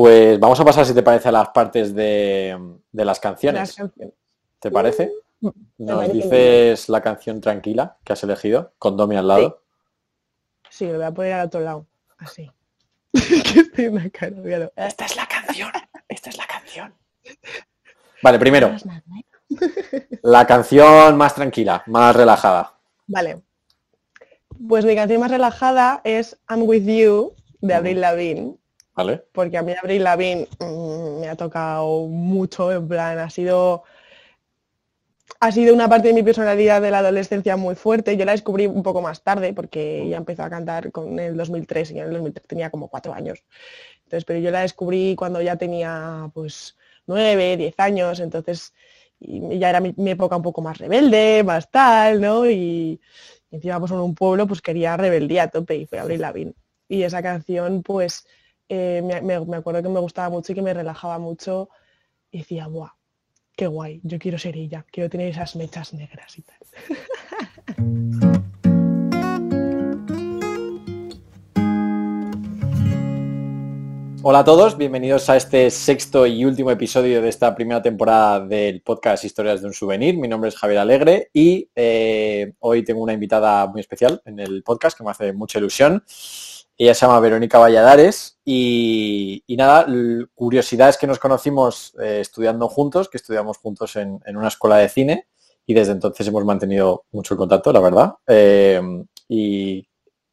pues vamos a pasar, si te parece, a las partes de, las canciones. ¿Te parece? Mm, Nos dices la canción tranquila que has elegido, con Domi al lado. Sí, lo voy a poner al otro lado. Así. Esta es la canción. Esta es la canción. Vale, primero. La canción más tranquila, más relajada. Vale. Pues mi canción más relajada es I'm With You de Abril Lavigne. Porque a mí Abril Lavigne mm, me ha tocado mucho, en plan, ha sido ha sido una parte de mi personalidad de la adolescencia muy fuerte. Yo la descubrí un poco más tarde porque ella empezó a cantar con el 2003 y en el 2003 tenía como cuatro años. Entonces, pero yo la descubrí cuando ya tenía pues nueve, diez años, entonces ya era mi, época un poco más rebelde, más tal, ¿no? Y, encima pues en un pueblo pues quería rebeldía a tope y fue Abril Lavigne. Y esa canción pues eh, me, acuerdo que me gustaba mucho y que me relajaba mucho y decía, ¡buah! qué guay, yo quiero ser ella, quiero tener esas mechas negras y tal. Hola a todos, bienvenidos a este sexto y último episodio de esta primera temporada del podcast Historias de un Souvenir. Mi nombre es Javier Alegre y eh, hoy tengo una invitada muy especial en el podcast que me hace mucha ilusión. Ella se llama Verónica Valladares y, nada, curiosidad es que nos conocimos eh, estudiando juntos, que estudiamos juntos en, una escuela de cine y desde entonces hemos mantenido mucho contacto, la verdad. Eh, y,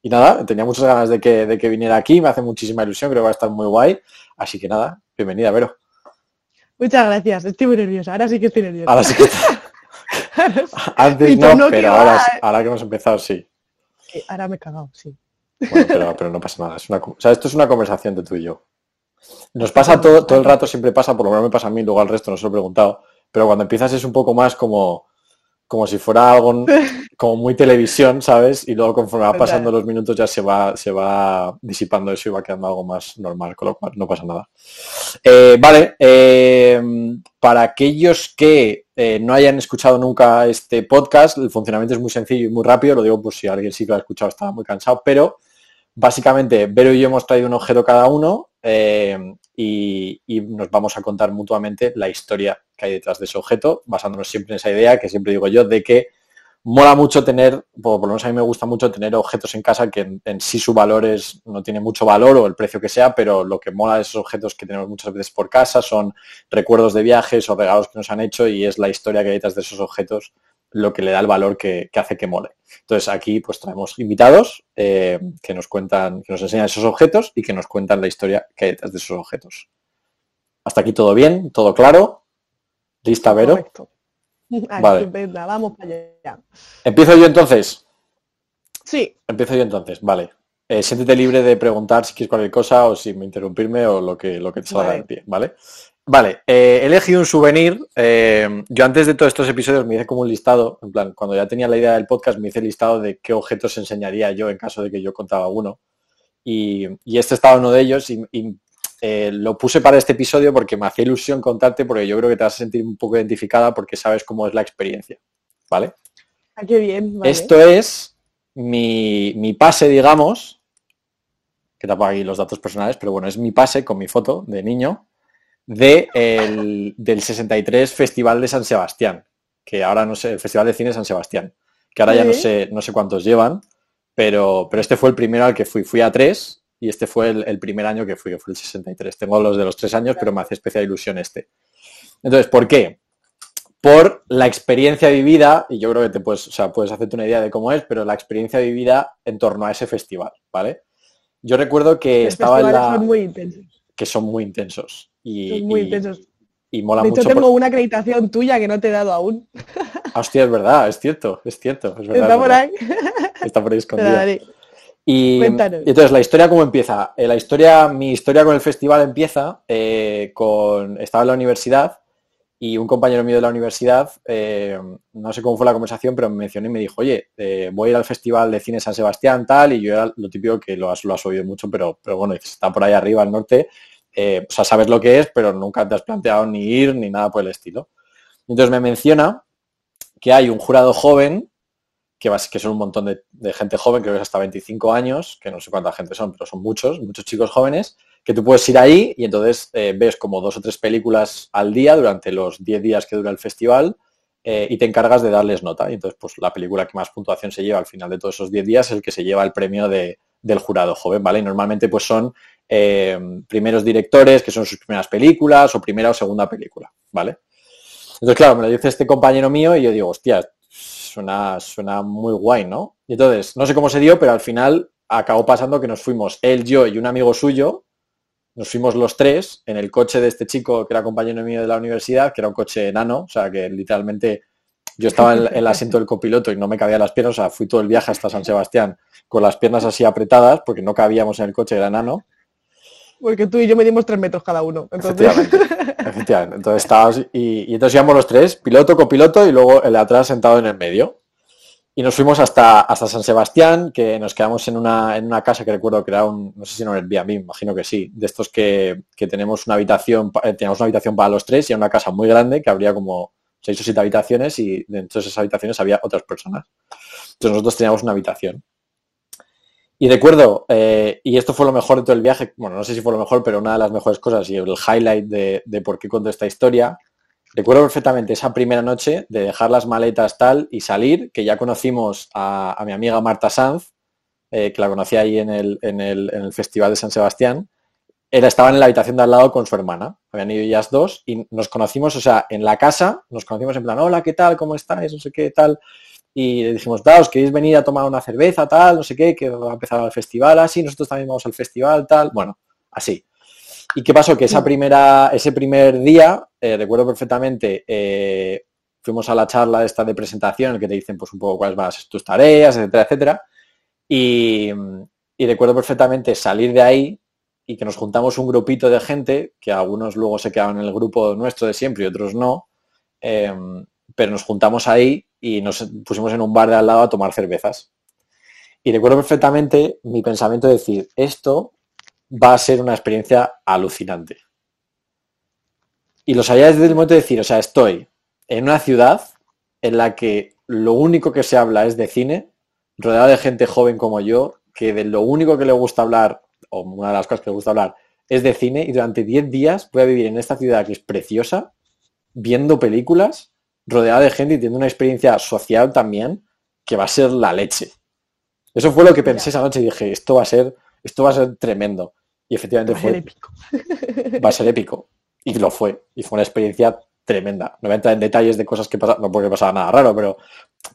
nada, tenía muchas ganas de que, de que viniera aquí, me hace muchísima ilusión, creo que va a estar muy guay. Así que nada, bienvenida, Vero. Muchas gracias, estoy muy nerviosa, ahora sí que estoy nerviosa. Ahora sí que Antes no, pero ahora, ahora que hemos empezado sí. Ahora me he cagado, sí. Bueno, pero, no pasa nada. esto es una conversación de tú y yo. Nos pasa todo, todo el rato, siempre pasa, por lo menos me pasa a mí, luego al resto no se lo he preguntado, pero cuando empiezas es un poco más como, como si fuera algo como muy televisión, ¿sabes? Y luego conforme va pasando los minutos ya se va, se va disipando eso y va quedando algo más normal, con lo cual no pasa nada. Eh, vale, eh, para aquellos que eh, no hayan escuchado nunca este podcast, el funcionamiento es muy sencillo y muy rápido, lo digo por si alguien sí que lo ha escuchado, estaba muy cansado, pero Básicamente, Vero y yo hemos traído un objeto cada uno eh, y, nos vamos a contar mutuamente la historia que hay detrás de ese objeto, basándonos siempre en esa idea que siempre digo yo de que mola mucho tener, por, lo menos a mí me gusta mucho tener objetos en casa que en, sí su valor es, no tiene mucho valor o el precio que sea, pero lo que mola de esos objetos que tenemos muchas veces por casa son recuerdos de viajes o regalos que nos han hecho y es la historia que hay detrás de esos objetos lo que le da el valor que, hace que mole. Entonces aquí pues traemos invitados eh, que nos cuentan, que nos enseñan esos objetos y que nos cuentan la historia que hay detrás de esos objetos. Hasta aquí todo bien, todo claro. ¿Lista, Vero? Vale. vamos para allá. ¿Empiezo yo entonces? Sí. Empiezo yo entonces, vale. Eh, siéntete libre de preguntar si quieres cualquier cosa o si me interrumpirme o lo que, lo que te salga de pie, ¿vale? Vale, eh, he elegido un souvenir. Eh, yo antes de todos estos episodios me hice como un listado, en plan, cuando ya tenía la idea del podcast me hice el listado de qué objetos enseñaría yo en caso de que yo contaba uno. Y, este estaba uno de ellos y, eh, lo puse para este episodio porque me hacía ilusión contarte porque yo creo que te vas a sentir un poco identificada porque sabes cómo es la experiencia. ¿Vale? Ah, qué bien. Esto es mi, mi pase, digamos, que tapo aquí los datos personales, pero bueno, es mi pase con mi foto de niño de el, del 63 Festival de San Sebastián, que ahora no sé, el Festival de Cine San Sebastián, que ahora ya no sé, no sé cuántos llevan, pero, pero este fue el primero al que fui. Fui a tres y este fue el, primer año que fui, que fue el 63. Tengo los de los tres años, pero me hace especial ilusión este. Entonces, ¿por qué? Por la experiencia vivida, y yo creo que te puedes, o sea, puedes hacerte una idea de cómo es, pero la experiencia vivida en torno a ese festival, ¿vale? Yo recuerdo que estaba en la... muy que son muy intensos. Y, muy intensos. Y mola de hecho, tengo una acreditación tuya que no te he dado aún. Hostia, es verdad, es cierto, es cierto. Es verdad, Está por ahí. Está por ahí escondida. Y, entonces, ¿la historia cómo empieza? Eh, la historia, mi historia con el festival empieza eh, con... Estaba en la universidad y un compañero mío de la universidad, eh, no sé cómo fue la conversación, pero me mencionó y me dijo, oye, voy a ir al Festival de Cine San Sebastián, tal, y yo era lo típico que lo has, lo has oído mucho, pero, pero bueno, está por ahí arriba al norte, eh, sea, sabes lo que es, pero nunca te has planteado ni ir ni nada por el estilo. Entonces me menciona que hay un jurado joven, que, que son un montón de, gente joven, creo que es hasta 25 años, que no sé cuánta gente son, pero son muchos, muchos chicos jóvenes, que tú puedes ir ahí y entonces eh, ves como dos o tres películas al día durante los 10 días que dura el festival eh, y te encargas de darles nota. Y entonces, pues la película que más puntuación se lleva al final de todos esos 10 días es el que se lleva el premio de, del jurado joven, ¿vale? Y normalmente pues son eh, primeros directores, que son sus primeras películas o primera o segunda película, ¿vale? Entonces, claro, me lo dice este compañero mío y yo digo, hostia, suena, suena muy guay, ¿no? Y entonces, no sé cómo se dio, pero al final acabó pasando que nos fuimos él, yo y un amigo suyo, nos fuimos los tres en el coche de este chico que era compañero mío de la universidad, que era un coche enano, o sea, que literalmente yo estaba en el asiento del copiloto y no me cabía las piernas, o sea, fui todo el viaje hasta San Sebastián con las piernas así apretadas porque no cabíamos en el coche, era enano. Porque tú y yo medimos tres metros cada uno. Efectivamente, efectivamente. Entonces estábamos y, entonces íbamos los tres, piloto, copiloto y luego el de atrás sentado en el medio. Y nos fuimos hasta, hasta San Sebastián, que nos quedamos en una, en una casa que recuerdo que era un, no sé si no era el Airbnb, imagino que sí, de estos que, que tenemos una habitación, eh, teníamos una habitación para los tres y era una casa muy grande que habría como seis o siete habitaciones y dentro de esas habitaciones había otras personas. Entonces nosotros teníamos una habitación. Y recuerdo, eh, y esto fue lo mejor de todo el viaje, bueno, no sé si fue lo mejor, pero una de las mejores cosas y el highlight de, por qué cuento esta historia, recuerdo perfectamente esa primera noche de dejar las maletas tal y salir, que ya conocimos a, a mi amiga Marta Sanz, eh, que la conocí ahí en el, en, el, en el, Festival de San Sebastián. Era, estaban en la habitación de al lado con su hermana, habían ido ellas dos y nos conocimos, o sea, en la casa, nos conocimos en plan, hola, ¿qué tal? ¿Cómo estáis? No sé qué tal y le dijimos, da, os queréis venir a tomar una cerveza, tal, no sé qué, que va a empezar el festival, así, nosotros también vamos al festival, tal, bueno, así. ¿Y qué pasó? Que esa primera, ese primer día, eh, recuerdo perfectamente, eh, fuimos a la charla esta de presentación, en el que te dicen pues un poco cuáles van a ser tus tareas, etcétera, etcétera. Y, y, recuerdo perfectamente salir de ahí y que nos juntamos un grupito de gente, que algunos luego se quedaban en el grupo nuestro de siempre y otros no, eh, pero nos juntamos ahí y nos pusimos en un bar de al lado a tomar cervezas. Y recuerdo perfectamente mi pensamiento de decir, esto va a ser una experiencia alucinante. Y lo sabía desde el momento de decir, o sea, estoy en una ciudad en la que lo único que se habla es de cine, rodeado de gente joven como yo, que de lo único que le gusta hablar, o una de las cosas que le gusta hablar, es de cine, y durante 10 días voy a vivir en esta ciudad que es preciosa, viendo películas, rodeada de gente y teniendo una experiencia social también, que va a ser la leche. Eso fue lo que pensé esa noche y dije, esto va a ser, esto va a ser tremendo. Y efectivamente Va fue. ser épico. Va a ser épico. Y lo fue. Y fue una experiencia tremenda. No voy a entrar en detalles de cosas que pasaron, no porque pasaba nada raro, pero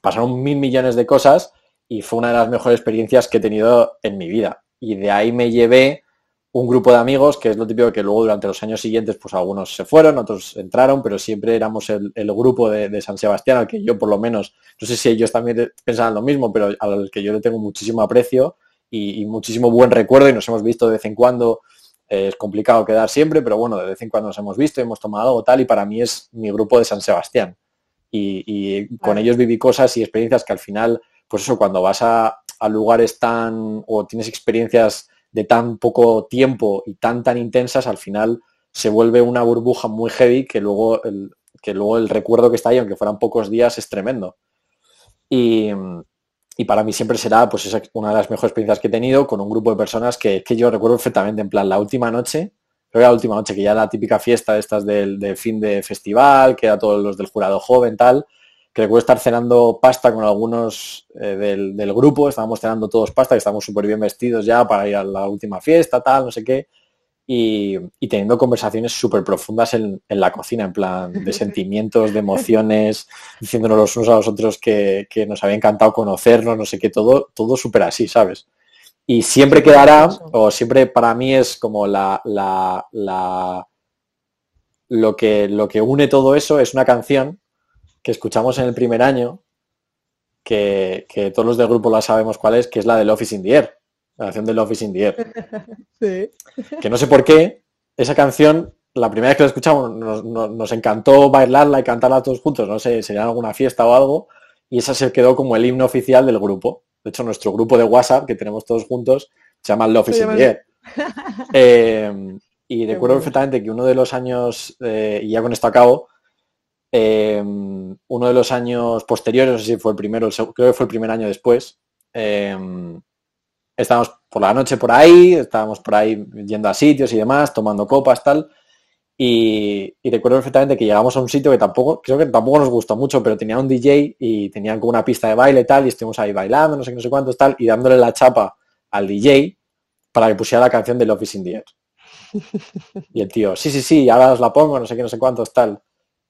pasaron mil millones de cosas y fue una de las mejores experiencias que he tenido en mi vida. Y de ahí me llevé un grupo de amigos, que es lo típico que luego durante los años siguientes, pues algunos se fueron, otros entraron, pero siempre éramos el, el grupo de, de, San Sebastián, al que yo por lo menos, no sé si ellos también pensaban lo mismo, pero al que yo le tengo muchísimo aprecio y, y muchísimo buen recuerdo y nos hemos visto de vez en cuando. Eh, es complicado quedar siempre, pero bueno, de vez en cuando nos hemos visto, hemos tomado algo tal y para mí es mi grupo de San Sebastián. Y, y con ellos viví cosas y experiencias que al final, pues eso, cuando vas a, a lugares tan o tienes experiencias de tan poco tiempo y tan tan intensas, al final se vuelve una burbuja muy heavy que luego el, que luego el recuerdo que está ahí, aunque fueran pocos días, es tremendo. Y, y para mí siempre será pues esa, una de las mejores experiencias que he tenido con un grupo de personas que, que yo recuerdo perfectamente, en plan, la última noche, creo que la última noche, que ya la típica fiesta de estas del, del fin de festival, que era todos los del jurado joven, tal, que recuerdo estar cenando pasta con algunos eh, del, del, grupo, estábamos cenando todos pasta, que estábamos súper bien vestidos ya para ir a la última fiesta, tal, no sé qué, y, y teniendo conversaciones súper profundas en, en, la cocina, en plan de sentimientos, de emociones, diciéndonos los unos a los otros que, que nos había encantado conocernos, no sé qué, todo, todo súper así, ¿sabes? Y siempre quedará, o siempre para mí es como la, la, la lo, que, lo que une todo eso es una canción que escuchamos en el primer año, que, que, todos los del grupo la sabemos cuál es, que es la del Office in the Air, la canción del Office in the Air. Sí. Que no sé por qué, esa canción, la primera vez que la escuchamos, nos, nos, nos, encantó bailarla y cantarla todos juntos, no sé, sería alguna fiesta o algo, y esa se quedó como el himno oficial del grupo. De hecho, nuestro grupo de WhatsApp, que tenemos todos juntos, se llama el Office in the Air. eh, y recuerdo perfectamente que uno de los años, eh, y ya con esto acabo, eh, uno de los años posteriores, no sé si fue el primero, creo que fue el primer año después, eh, estábamos por la noche por ahí, estábamos por ahí yendo a sitios y demás, tomando copas, tal. Y, recuerdo perfectamente que llegamos a un sitio que tampoco, creo que tampoco nos gustó mucho, pero tenía un DJ y tenían como una pista de baile tal, y estuvimos ahí bailando, no sé qué, no sé cuántos, tal, y dándole la chapa al DJ para que pusiera la canción de Love is in the Air. Y el tío, sí, sí, sí, ahora os la pongo, no sé qué, no sé cuántos, tal.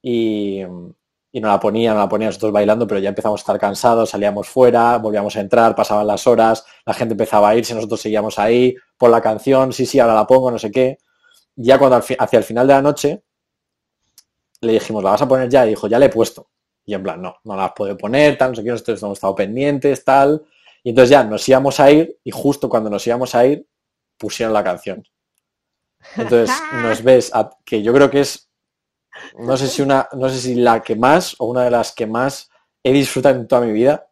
Y, y no la ponía, no la ponía nosotros bailando, pero ya empezamos a estar cansados, salíamos fuera, volvíamos a entrar, pasaban las horas, la gente empezaba a irse, nosotros seguíamos ahí, por la canción, sí, sí, ahora la pongo, no sé qué. Ya cuando hacia el final de la noche le dijimos, ¿la vas a poner ya? Y dijo, ya le he puesto. Y en plan, no, no la has podido poner, tal, no sé qué, nosotros hemos estado pendientes, tal. Y entonces ya nos íbamos a ir y justo cuando nos íbamos a ir pusieron la canción. Entonces nos ves que yo creo que es no sé si una, no sé si la que más o una de las que más he disfrutado en toda mi vida.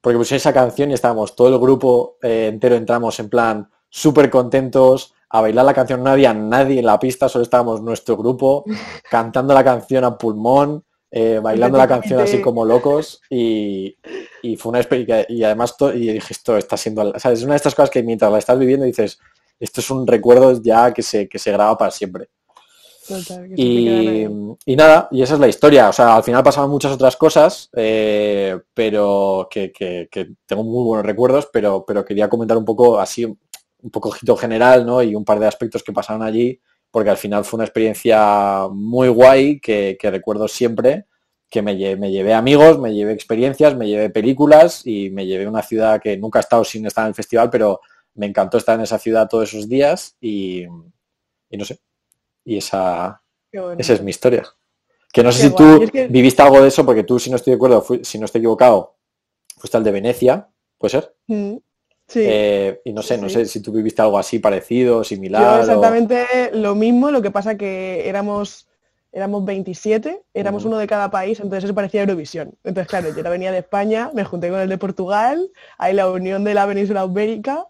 Porque puse esa canción y estábamos, todo el grupo eh, entero entramos en plan súper contentos a bailar la canción. No había nadie en la pista, solo estábamos nuestro grupo cantando la canción a pulmón, eh, bailando la canción así como locos y, fue una experiencia y además y dije esto está siendo es una de estas cosas que mientras la estás viviendo dices esto es un recuerdo ya que se, que se graba para siempre y, nada, y esa es la historia. O sea, al final pasaban muchas otras cosas, eh, pero que, tengo muy buenos recuerdos, pero, pero quería comentar un poco así, un poco ojito general, ¿no? Y un par de aspectos que pasaron allí, porque al final fue una experiencia muy guay que, recuerdo siempre, que me, me, llevé amigos, me llevé experiencias, me llevé películas y me llevé una ciudad que nunca he estado sin estar en el festival, pero me encantó estar en esa ciudad todos esos días y, y no sé, y esa, esa es mi historia. Que no sé si tú viviste algo de eso, porque tú, si no estoy de acuerdo, si no estoy equivocado, fuiste al de Venecia, ¿puede ser? Mm, sí. Eh, y no sé, no sé si tú viviste algo así parecido, similar. exactamente lo mismo, lo que pasa que éramos éramos 27, éramos uno de cada país, entonces eso parecía Eurovisión. Entonces, claro, yo venía de España, me junté con el de Portugal, hay la unión de la península ibérica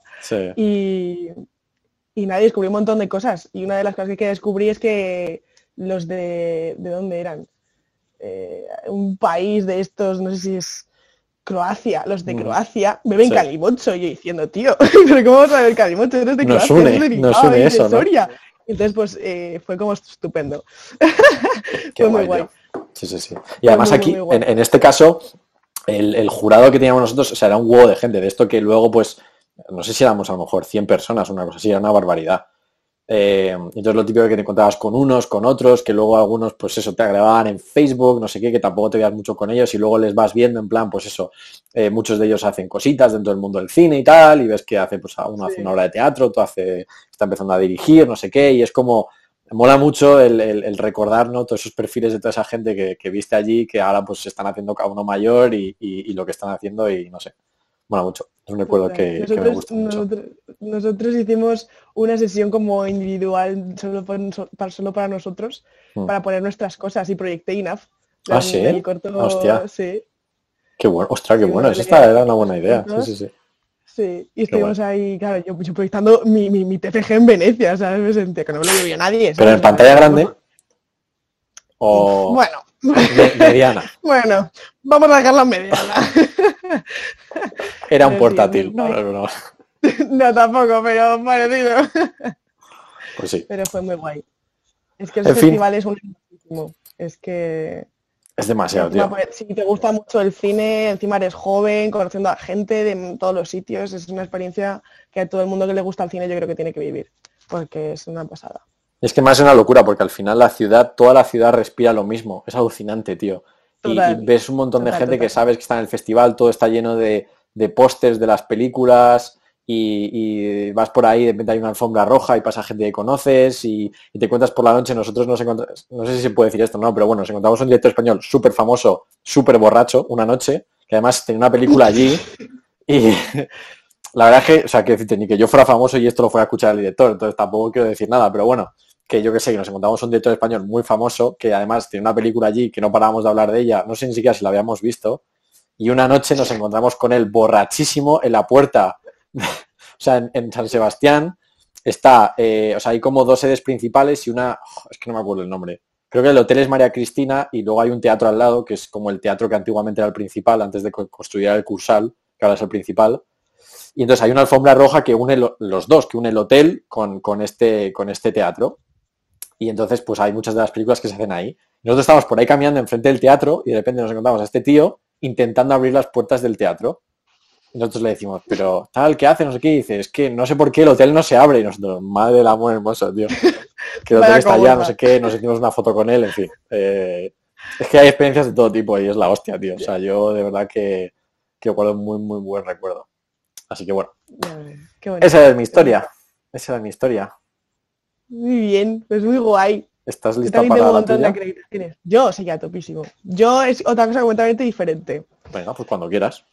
y, y nadie descubrió un montón de cosas. Y una de las cosas que descubrí es que los de... ¿De dónde eran? Eh, un país de estos, no sé si es Croacia, los de mm. Croacia beben calimocho. Y yo diciendo, tío, pero ¿cómo vas a beber calimocho? Eres de Croacia, nos une, nos une eso, ¿no? Entonces, pues eh, fue como estupendo. fue muy guay. Sí, sí, sí. Y además aquí, en, este caso, el, el, jurado que teníamos nosotros, o sea, era un huevo de gente, de esto que luego, pues, no sé si éramos a lo mejor 100 personas, una cosa así, era una barbaridad. Eh, entonces lo típico que te encontrabas con unos, con otros, que luego algunos, pues eso, te agregaban en Facebook, no sé qué, que tampoco te veas mucho con ellos y luego les vas viendo en plan, pues eso, eh, muchos de ellos hacen cositas dentro del mundo del cine y tal, y ves que hace, pues uno hace una obra de teatro, otro hace, está empezando a dirigir, no sé qué, y es como, mola mucho el, recordar ¿no? todos esos perfiles de toda esa gente que, viste allí, que ahora pues se están haciendo cada uno mayor y lo que están haciendo y no sé bueno, mucho. Es un recuerdo que, nosotros, me gusta mucho. Nosotros, hicimos una sesión como individual solo para, solo para nosotros, hmm. para poner nuestras cosas y proyecté INAF. Ah, sí. El corto, Hostia. Sí. Qué bueno, ostras, qué bueno. Esa era una buena idea. Sí, sí, sí. Sí, y estuvimos ahí, claro, yo, proyectando mi, mi, mi, TFG en Venecia, ¿sabes? Me sentía que no me lo veía nadie. ¿Pero en pantalla grande? O... Bueno. mediana. bueno, vamos a dejarla mediana. Era un portátil. No, no, tampoco, pero parecido. Pues sí. Pero fue muy guay. Es que el festival es un Es que. Es demasiado, tío. Pues, si te gusta mucho el cine, encima eres joven, conociendo a gente de todos los sitios, es una experiencia que a todo el mundo que le gusta el cine yo creo que tiene que vivir, porque es una pasada. Es que más es una locura, porque al final la ciudad, toda la ciudad respira lo mismo. Es alucinante, tío y, ves un montón de gente que sabes que está en el festival, todo está lleno de, de pósters de las películas y, vas por ahí, de repente hay una alfombra roja y pasa gente que conoces y, te cuentas por la noche, nosotros nos encontramos, no sé si se puede decir esto, no, pero bueno, nos encontramos un director español súper famoso, súper borracho, una noche, que además tenía una película allí y la verdad es que, o sea, que ni que yo fuera famoso y esto lo fuera a escuchar el director, entonces tampoco quiero decir nada, pero bueno, que yo que sé, que nos encontramos un director español muy famoso, que además tiene una película allí que no parábamos de hablar de ella, no sé ni siquiera si la habíamos visto, y una noche nos encontramos con él borrachísimo en la puerta, o sea, en, San Sebastián, está, eh, o sea, hay como dos sedes principales y una, es que no me acuerdo el nombre, creo que el hotel es María Cristina y luego hay un teatro al lado, que es como el teatro que antiguamente era el principal, antes de construir el Cursal, que ahora es el principal, Y entonces hay una alfombra roja que une los dos, que une el hotel con, con, este, con este teatro. Y entonces, pues hay muchas de las películas que se hacen ahí. Nosotros estamos por ahí caminando enfrente del teatro y de repente nos encontramos a este tío intentando abrir las puertas del teatro. Y nosotros le decimos, pero tal, ¿qué hace? No sé qué. Y dice, es que no sé por qué el hotel no se abre. Y nosotros, madre del amor hermoso, tío. Que el hotel está allá, no sé qué, nos hicimos una foto con él, en fin. Eh, es que hay experiencias de todo tipo y es la hostia, tío. O sea, yo de verdad que, que guardo muy, muy buen recuerdo. Así que bueno. Esa es mi historia. Esa es mi historia. Muy bien, pues muy guay. ¿Estás lista para la tuya? Yo sí, ya topísimo. Yo es otra cosa completamente diferente. Venga, pues cuando quieras.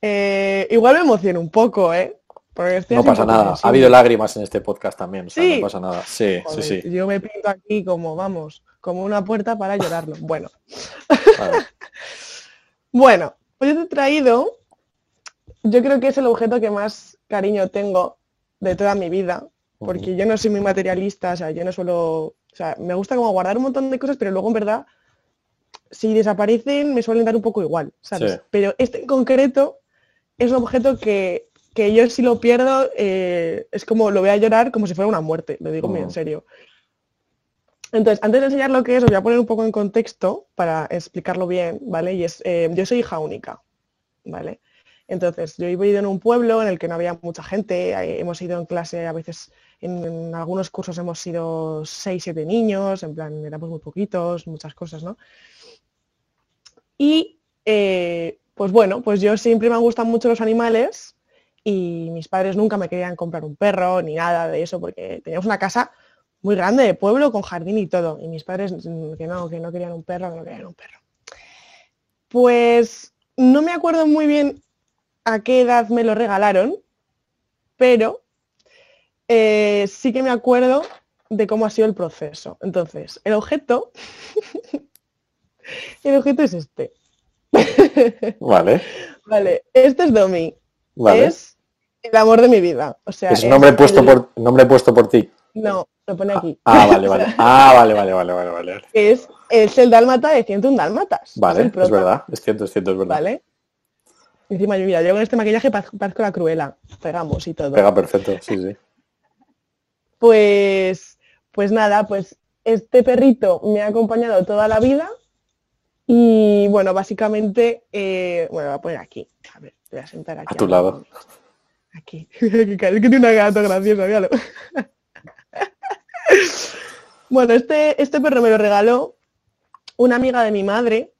Eh, igual me emociono un poco, ¿eh? no pasa nada. Ha habido lágrimas en este podcast también. O sea, no pasa nada. Sí, sí, sí. Yo me pinto aquí como, vamos, como una puerta para llorarlo. Bueno. bueno, pues yo te he traído, yo creo que es el objeto que más cariño tengo de toda mi vida, porque yo no soy muy materialista, o sea, yo no suelo, o sea, me gusta como guardar un montón de cosas, pero luego en verdad, si desaparecen, me suelen dar un poco igual, ¿sabes? Pero este en concreto es un objeto que, yo si lo pierdo, eh, es como lo voy a llorar como si fuera una muerte, lo digo muy en serio. Entonces, antes de enseñar lo que es, os voy a poner un poco en contexto para explicarlo bien, ¿vale? Y es, eh, yo soy hija única, ¿vale? Entonces, yo he vivido en un pueblo en el que no había mucha gente, eh, hemos ido en clase, a veces en, algunos cursos hemos sido seis, siete niños, en plan, éramos muy poquitos, muchas cosas, ¿no? Y, eh, pues bueno, pues yo siempre me han gustado mucho los animales y mis padres nunca me querían comprar un perro ni nada de eso porque teníamos una casa muy grande de pueblo con jardín y todo. Y mis padres que no, que no querían un perro, que no querían un perro. Pues no me acuerdo muy bien a qué edad me lo regalaron, pero eh, sí que me acuerdo de cómo ha sido el proceso. Entonces, el objeto, el objeto es este. Vale. Vale, este es Domi. Vale. Es el amor de mi vida. O sea, es nombre puesto por nombre puesto por ti. No, lo pone aquí. Ah, vale, vale. Ah, vale, vale, vale, vale, vale. Es, es el dálmata de 101 dálmatas. Vale, es, verdad, es cierto, es cierto, es verdad. Vale. Encima yo, mira, yo con este maquillaje parezco la cruela. Pegamos y todo. Pega perfecto, sí, sí. Pues, pues nada, pues este perrito me ha acompañado toda la vida y bueno, básicamente, eh, bueno, voy a poner aquí. A ver, voy a sentar aquí. A tu lado. Aquí. es que tiene una gata graciosa, míralo. bueno, este, este perro me lo regaló una amiga de mi madre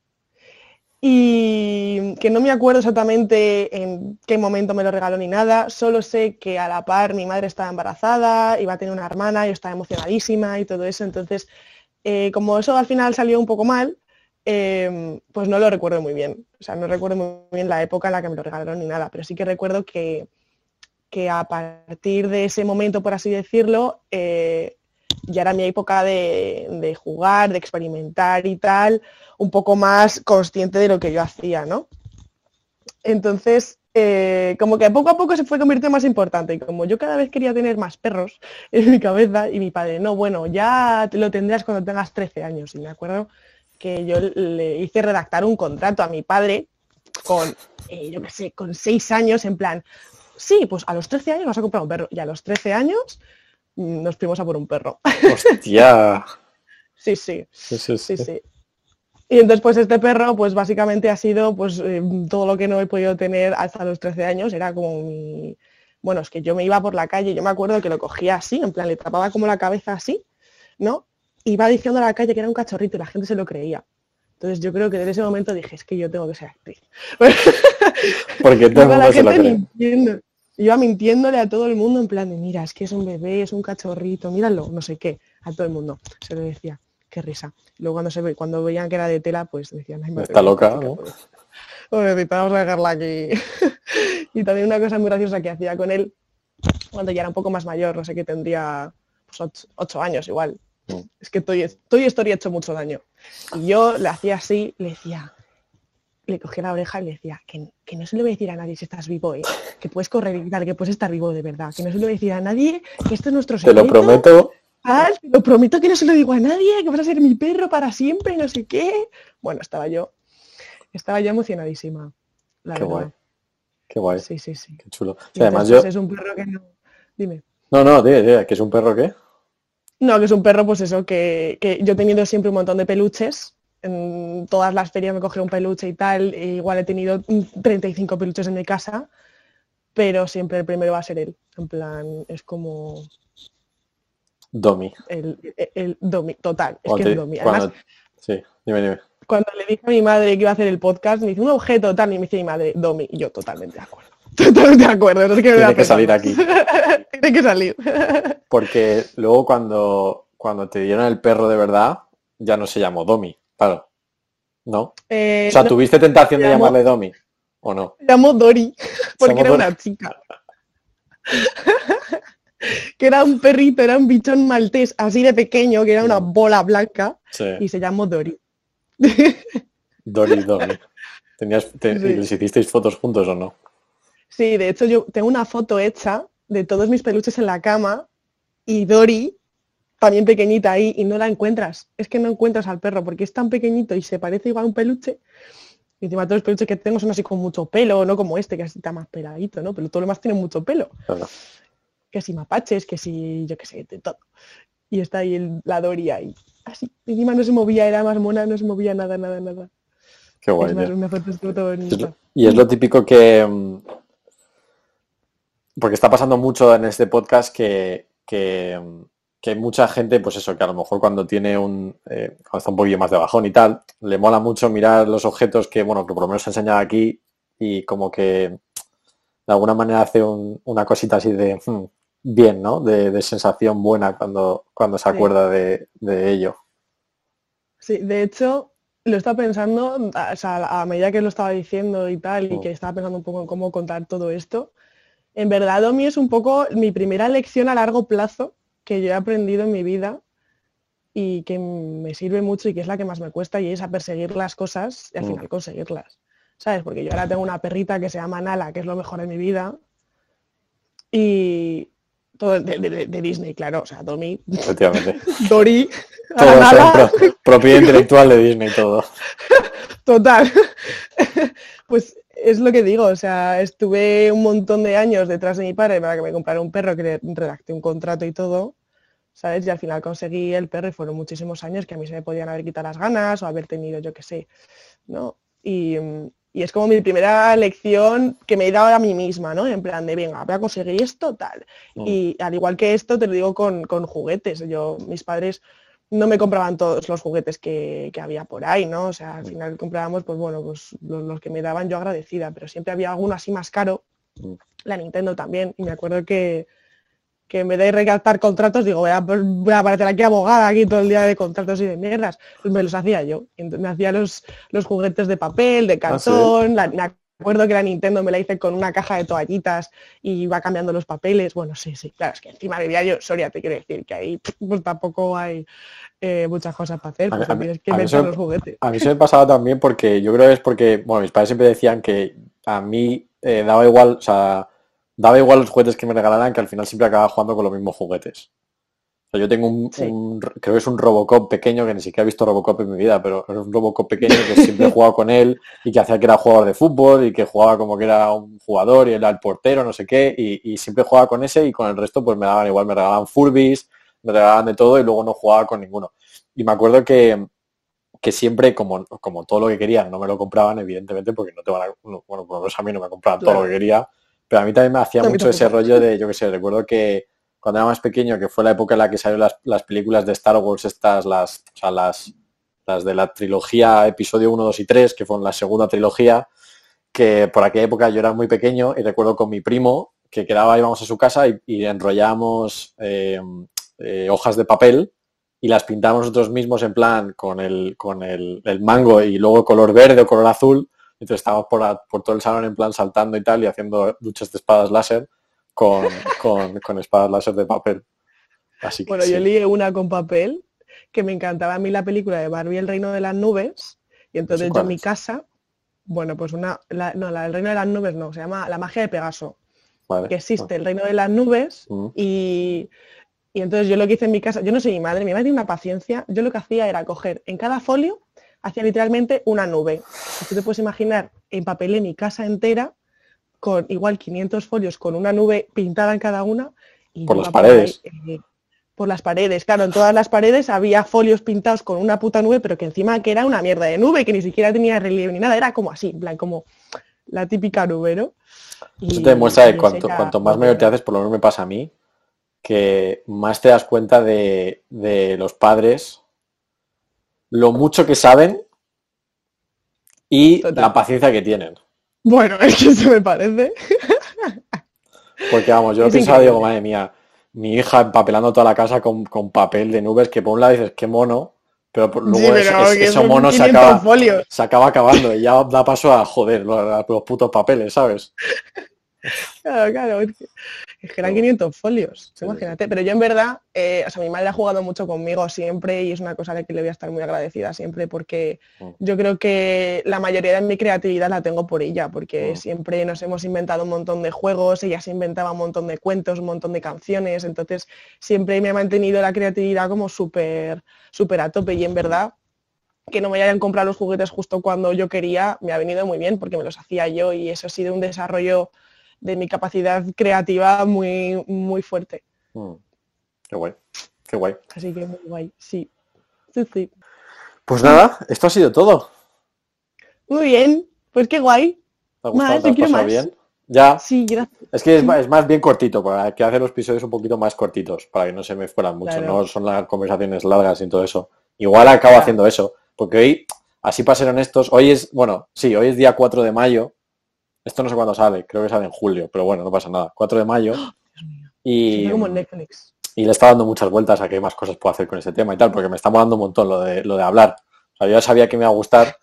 y que no me acuerdo exactamente en qué momento me lo regaló ni nada, solo sé que a la par mi madre estaba embarazada, iba a tener una hermana, yo estaba emocionadísima y todo eso, entonces eh, como eso al final salió un poco mal, em, pues no lo recuerdo muy bien, o sea, no recuerdo muy bien la época en la que me lo regalaron ni nada, pero sí que recuerdo que, que a partir de ese momento, por así decirlo, eh, ya era mi época de, jugar, de experimentar y tal, un poco más consciente de lo que yo hacía, ¿no? Entonces, eh, como que poco a poco se fue convirtiendo más importante. Y como yo cada vez quería tener más perros en mi cabeza, y mi padre, no, bueno, ya lo tendrás cuando tengas 13 años. Y me acuerdo que yo le hice redactar un contrato a mi padre con, eh, yo qué sé, con 6 años, en plan, sí, pues a los 13 años vas a comprar un perro. Y a los 13 años nos fuimos a por un perro. Hostia. sí, sí, sí, sí, sí. Y entonces, pues este perro, pues básicamente ha sido pues eh, todo lo que no he podido tener hasta los 13 años. Era como mi... Bueno, es que yo me iba por la calle, yo me acuerdo que lo cogía así, en plan, le tapaba como la cabeza así, ¿no? Iba diciendo a la calle que era un cachorrito y la gente se lo creía. Entonces yo creo que desde ese momento dije, es que yo tengo que ser actriz. Porque todo el mundo se lo cree iba mintiéndole a todo el mundo en plan de, mira, es que es un bebé, es un cachorrito, míralo, no sé qué, a todo el mundo. Se lo decía, qué risa. Luego cuando se ve, cuando veían que era de tela, pues decían, Ay, está loca, ¿no? Necesitamos dejarla aquí. y también una cosa muy graciosa que hacía con él, cuando ya era un poco más mayor, no sé qué tendría pues, ocho, años igual. Mm. Es que estoy, estoy historia hecho mucho daño. Y yo le hacía así, le decía, le cogía la oreja y le decía que, no se lo voy a decir a nadie si estás vivo, ¿eh? que puedes correr y tal, que puedes estar vivo de verdad, que no se lo voy a decir a nadie, que esto es nuestro secreto. Te lo prometo. te lo prometo que no se lo digo a nadie, que vas a ser mi perro para siempre, no sé qué. Bueno, estaba yo, estaba yo emocionadísima, la verdad. Qué guay. Sí, sí, sí. Qué chulo. Además yo... pues, es un perro que no... Dime. No, no, dime, dime, ¿que es un perro qué? No, que es un perro, pues eso, que, que yo he tenido siempre un montón de peluches. En todas las ferias me cogí un peluche y tal. e igual he tenido mm, 35 peluches en mi casa, pero siempre el primero va a ser él. En plan, es como Domi. el, el, el Domi, total. Es que es Domi. Además, cuando- Sí, dime, dime. cuando le dije a mi madre que iba a hacer el podcast, me dice un objeto tal, y me dice mi madre, Domi, y yo totalmente de acuerdo. Totalmente de acuerdo. no es que me Tiene que salir aquí. Tiene que salir. Porque luego cuando, cuando te dieron el perro de verdad, ya no se llamó Domi, claro. ¿No? Eh, O sea, no, ¿tuviste tentación de llamarle Domi? ¿O no? llamó Dori, porque era Dori. una chica. que era un perrito, era un bichón maltés así de pequeño, que era una bola blanca, Sí. y se llamó Dori. Dory, Domi. Tenías, te- Sí. ¿Y les hicisteis fotos juntos o no? Sí, de hecho yo tengo una foto hecha de todos mis peluches en la cama y Dori, también pequeñita ahí, y no la encuentras. Es que no encuentras al perro porque es tan pequeñito y se parece igual a un peluche. Y encima todos los peluches que tengo son así con mucho pelo, no como este, que así está más peladito, ¿no? Pero todo lo demás tiene mucho pelo. Claro. Que si mapaches, que si, yo qué sé, de todo. Y está ahí el- la Dori ahí. Así. Encima no se movía, era más mona, no se movía nada, nada, nada. Qué guay, es más, tío. una foto súper Es bonita. lo- Y es lo típico que... mm, Porque está pasando mucho en este podcast que, que, mm, que mucha gente, pues eso, que a lo mejor cuando tiene un... eh, cuando está un poquillo más de bajón y tal, le mola mucho mirar los objetos que, bueno, que por lo menos se enseña aquí y como que de alguna manera hace un- una cosita así de... hmm, bien, ¿no? De, de sensación buena cuando, cuando se Sí. acuerda de, de ello. Sí, de hecho, lo estaba pensando, a- o sea, a medida que lo estaba diciendo y tal, y Mm. que estaba pensando un poco en cómo contar todo esto, en verdad Domi es un poco mi primera lección a largo plazo que yo he aprendido en mi vida y que me sirve mucho y que es la que más me cuesta y es a perseguir las cosas y al Mm. final conseguirlas. ¿Sabes? Porque yo ahora tengo una perrita que se llama Nala, que es lo mejor de mi vida. Y todo de, de- de Disney, claro. O sea, Domi, Efectivamente. Dori, Todo Nala. pro- propiedad intelectual de Disney, todo. Total. pues es lo que digo, o sea, estuve un montón de años detrás de mi padre para que me comprara un perro, que le redacté un contrato y todo, ¿sabes? Y al final conseguí el perro y fueron muchísimos años que a mí se me podían haber quitado las ganas o haber tenido, yo qué sé, ¿no? Y, y es como mi primera lección que me he dado a mí misma, ¿no? En plan de, venga, voy a conseguir esto, tal. Mm. Y al igual que esto, te lo digo con, con juguetes. Yo, mis padres no me compraban todos los juguetes que, que había por ahí, ¿no? O sea, al final comprábamos, pues bueno, pues los, los que me daban yo agradecida, pero siempre había alguno así más caro, Mm. la Nintendo también, y me acuerdo que, que en vez de recaltar contratos, digo, voy a, voy a aparecer aquí abogada, aquí todo el día de contratos y de mierdas, pues me los hacía yo. Me hacía los, los juguetes de papel, de Ah, ¿sí? cartón, la- me acuerdo que la Nintendo me la hice con una caja de toallitas y iba cambiando los papeles. Bueno, sí, sí, claro, es que encima vivía yo, Soria, te quiero decir, que ahí pues tampoco hay eh, muchas cosas para hacer, A mí- pues a tienes que inventar los juguetes. A mí se me pasaba también porque yo creo que es porque, bueno, mis padres siempre decían que a mí eh, daba igual, o sea, daba igual los juguetes que me regalaran, que al final siempre acababa jugando con los mismos juguetes. O sea, yo tengo un, Sí. un- creo que es un Robocop pequeño, que ni siquiera he visto Robocop en mi vida, pero es un Robocop pequeño que siempre he jugado con él y que hacía que era jugador de fútbol y que jugaba como que era un jugador y era el portero, no sé qué, y, y siempre jugaba con ese y con el resto pues me daban igual, me regalaban Furbis, me regalaban de todo y luego no jugaba con ninguno. Y me acuerdo que, que siempre, como, como todo lo que querían, no me lo compraban, evidentemente, porque no te van a, no, bueno, por lo menos a mí no me compraban todo lo que quería, pero a mí también me hacía mucho ese rollo de, yo qué sé, recuerdo que cuando era más pequeño, que fue la época en la que salieron las, las películas de Star Wars, estas, las, o sea, las, de la trilogía episodio 1, 2 y 3, que fueron la segunda trilogía, que por aquella época yo era muy pequeño y recuerdo con mi primo que quedaba, íbamos a su casa y, enrollábamos eh, eh, hojas de papel y las pintamos nosotros mismos en plan con el, con el, mango y luego color verde o color azul. Entonces estábamos por, por todo el salón en plan saltando y tal y haciendo luchas de espadas láser con, con, con espadas láser de papel. Así que Bueno, sí. yo lié una con papel, que me encantaba a mí la película de Barbie el reino de las nubes, y entonces yo en mi casa, bueno, pues una, la- no, la del reino de las nubes no, se llama La magia de Pegaso, Vale. que existe el reino de las nubes Mm. y, y entonces yo lo que hice en mi casa, yo no soy mi madre, mi madre tiene una paciencia, yo lo que hacía era coger en cada folio, hacía literalmente una nube. Si tú te puedes imaginar, empapelé mi casa entera con igual 500 folios con una nube pintada en cada una. Y Por las ahí, paredes. eh, por las paredes, claro, en todas las paredes había folios pintados con una puta nube, pero que encima que era una mierda de nube, que ni siquiera tenía relieve ni nada, era como así, en plan, como la típica nube, ¿no? Eso Y- te demuestra que cuanto, cuanto más mayor te haces, por lo menos me pasa a mí, que más te das cuenta de, de los padres, lo mucho que saben y Total. la paciencia que tienen. Bueno, es que eso me parece. Porque vamos, yo pensaba, increíble. digo, madre mía, mi hija empapelando toda la casa con, con papel de nubes, que por un lado dices, qué mono, pero por, luego Sí, pero es- eso mono se 500 acaba, se acaba acabando y ya da paso a joder los, los putos papeles, ¿sabes? Claro, claro, es que, eran No. 500 folios, Sí, sí, imagínate. Pero yo en verdad, eh, o sea, mi madre ha jugado mucho conmigo siempre y es una cosa la que le voy a estar muy agradecida siempre porque Mm. yo creo que la mayoría de mi creatividad la tengo por ella, porque Mm. siempre nos hemos inventado un montón de juegos, ella se inventaba un montón de cuentos, un montón de canciones, entonces siempre me ha mantenido la creatividad como súper, súper a tope y en verdad que no me hayan comprado los juguetes justo cuando yo quería, me ha venido muy bien porque me los hacía yo y eso ha sido un desarrollo de mi capacidad creativa muy, muy fuerte. Mm. Qué guay, qué guay. Así que muy guay, sí. Sí, sí. Pues nada, esto ha sido todo. Muy bien, pues qué guay. ¿Te ha gustado? Más, ¿Te yo has quiero pasado más. bien? Ya, Sí, gracias. es que es más, es más bien cortito, para que hacer los episodios un poquito más cortitos, para que no se me fueran mucho, Claro. no son las conversaciones largas y todo eso. Igual acabo Claro. haciendo eso, porque hoy, así para ser honestos, hoy es, bueno, sí, hoy es día 4 de mayo, esto no sé cuándo sale, creo que sale en julio, pero bueno, no pasa nada, 4 de mayo, Dios mío. y, Siento como en Netflix. y le está dando muchas vueltas a qué más cosas puedo hacer con este tema y tal, porque me está molando un montón lo de, lo de hablar. O sea, yo ya sabía que me iba a gustar,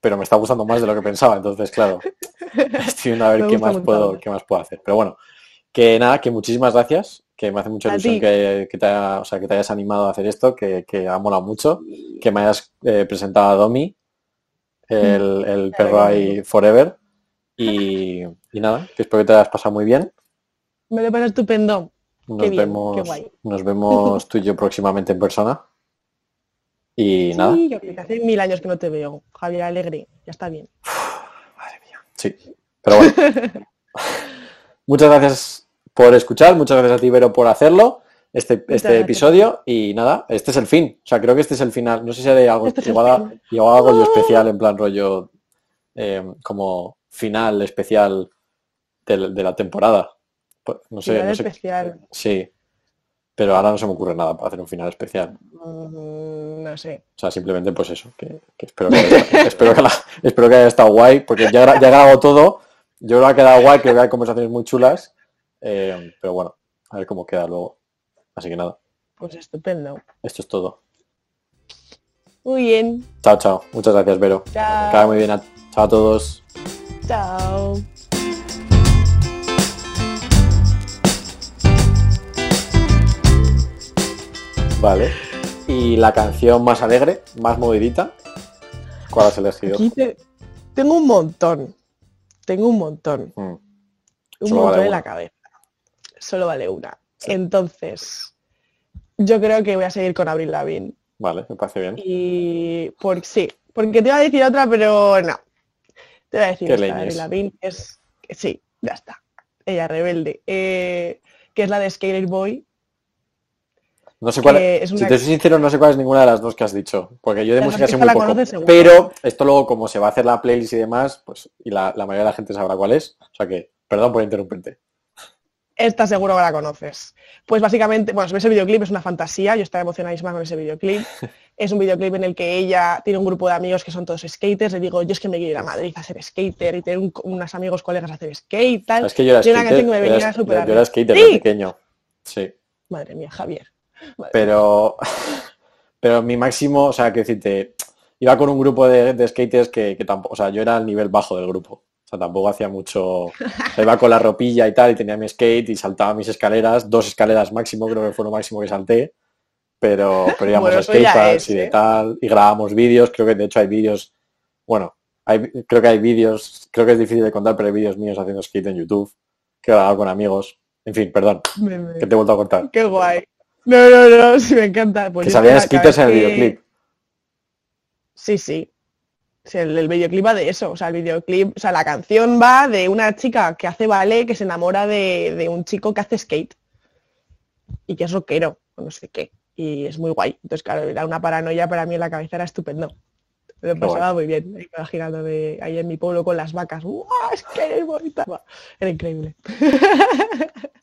pero me está gustando más de lo que pensaba, entonces, claro, estoy viendo a ver qué más, puedo, qué más puedo hacer. Pero bueno, que nada, que muchísimas gracias, que me hace mucha ilusión que, que te haya- o sea, que te hayas animado a hacer esto, que, que ha molado mucho, que me hayas eh, presentado a Domi, el, el perro ahí forever, y, y nada, que espero que te hayas pasado muy bien. Me lo pasa estupendo. Nos Qué bien, qué vemos, guay. nos vemos tú y yo próximamente en persona. Y nada, Sí, que hace mil años que no te veo. Javier Alegre, ya está bien. madre mía, sí. Pero bueno, muchas gracias por escuchar, muchas gracias a ti, Vero, por hacerlo, este, este episodio. Y nada, este es el fin. O sea, creo que este es el final. No sé si haré algo, Este igual, yo ¡Oh! especial, en plan rollo, eh, como final especial de, de la temporada. Pues, No sé, Final no sé. especial. Sí, pero ahora no se me ocurre nada para hacer un final especial. Mm, no sé. O sea, simplemente pues eso, que, que espero, que haya, espero, que la- espero que haya estado guay, porque ya, ya he grabado todo, yo creo que ha quedado guay, creo que hay conversaciones muy chulas, eh, pero bueno, a ver cómo queda luego. Así que nada, Pues estupendo. esto es todo. Muy bien. Chao, chao. Muchas gracias, Vero. Chao. muy bien. a- Chao a todos. Chao. Vale. Y la canción más alegre, más movidita, ¿cuál has elegido? Te- tengo un montón. Tengo un montón. Mm, Un Solo montón vale en una. la cabeza. Solo vale una. Entonces, yo creo que voy a seguir con Abril Lavigne. Vale, me parece bien. Y por sí, porque te iba a decir otra, pero no. Te voy a decir. Avril es sí, ya está. Ella rebelde. Eh, que es la de Skater Boy. No sé cuál es, si te soy sincero, no sé cuál es ninguna de las dos que has dicho, porque yo de La música sé muy poco. Pero esto luego, como se va a hacer la playlist y demás, pues, y la, la mayoría de la gente sabrá cuál es. O sea que, perdón por interrumpirte. Esta seguro que la conoces. Pues básicamente, bueno, ese videoclip es una fantasía, yo estaba emocionadísima con ese videoclip. es un videoclip en el que ella tiene un grupo de amigos que son todos skaters. Le digo, yo es que me quiero ir a Madrid a ser skater y tener un- unos amigos colegas a hacer skate, tal. Es que yo era skater, canción que me súper yo era skater ¡Sí! pequeño. Sí. Madre mía, Javier. Madre Pero, pero mi máximo, o sea, que decirte, iba con un grupo de, de skaters que, que tampoco, o sea, yo era el nivel bajo del grupo. Sea, tampoco hacía mucho. iba con la ropilla y tal, y tenía mi skate y saltaba mis escaleras, dos escaleras máximo, creo que fue lo máximo que salté. Pero, pero íbamos Bueno, a skateparks y de ¿eh? tal, y grabábamos vídeos, creo que de hecho hay vídeos, bueno, hay, creo que hay vídeos, creo que es difícil de contar, pero hay vídeos míos haciendo skate en YouTube, que he grabado con amigos. En fin, perdón, Me- me- que te he vuelto a cortar. Qué guay. No, no, no, sí me encanta. Pues que salían skaters en el que- videoclip. Sí, sí. El, el videoclip va de eso, o sea, el videoclip, o sea, la canción va de una chica que hace ballet que se enamora de, de un chico que hace skate y que es rockero, o no sé qué, y es muy guay. Entonces, claro, era una paranoia para mí en la cabeza, era estupendo. Me lo pasaba muy bien, imaginándome ahí en mi pueblo con las vacas. ¡Guau! Es que es bonita. Era increíble.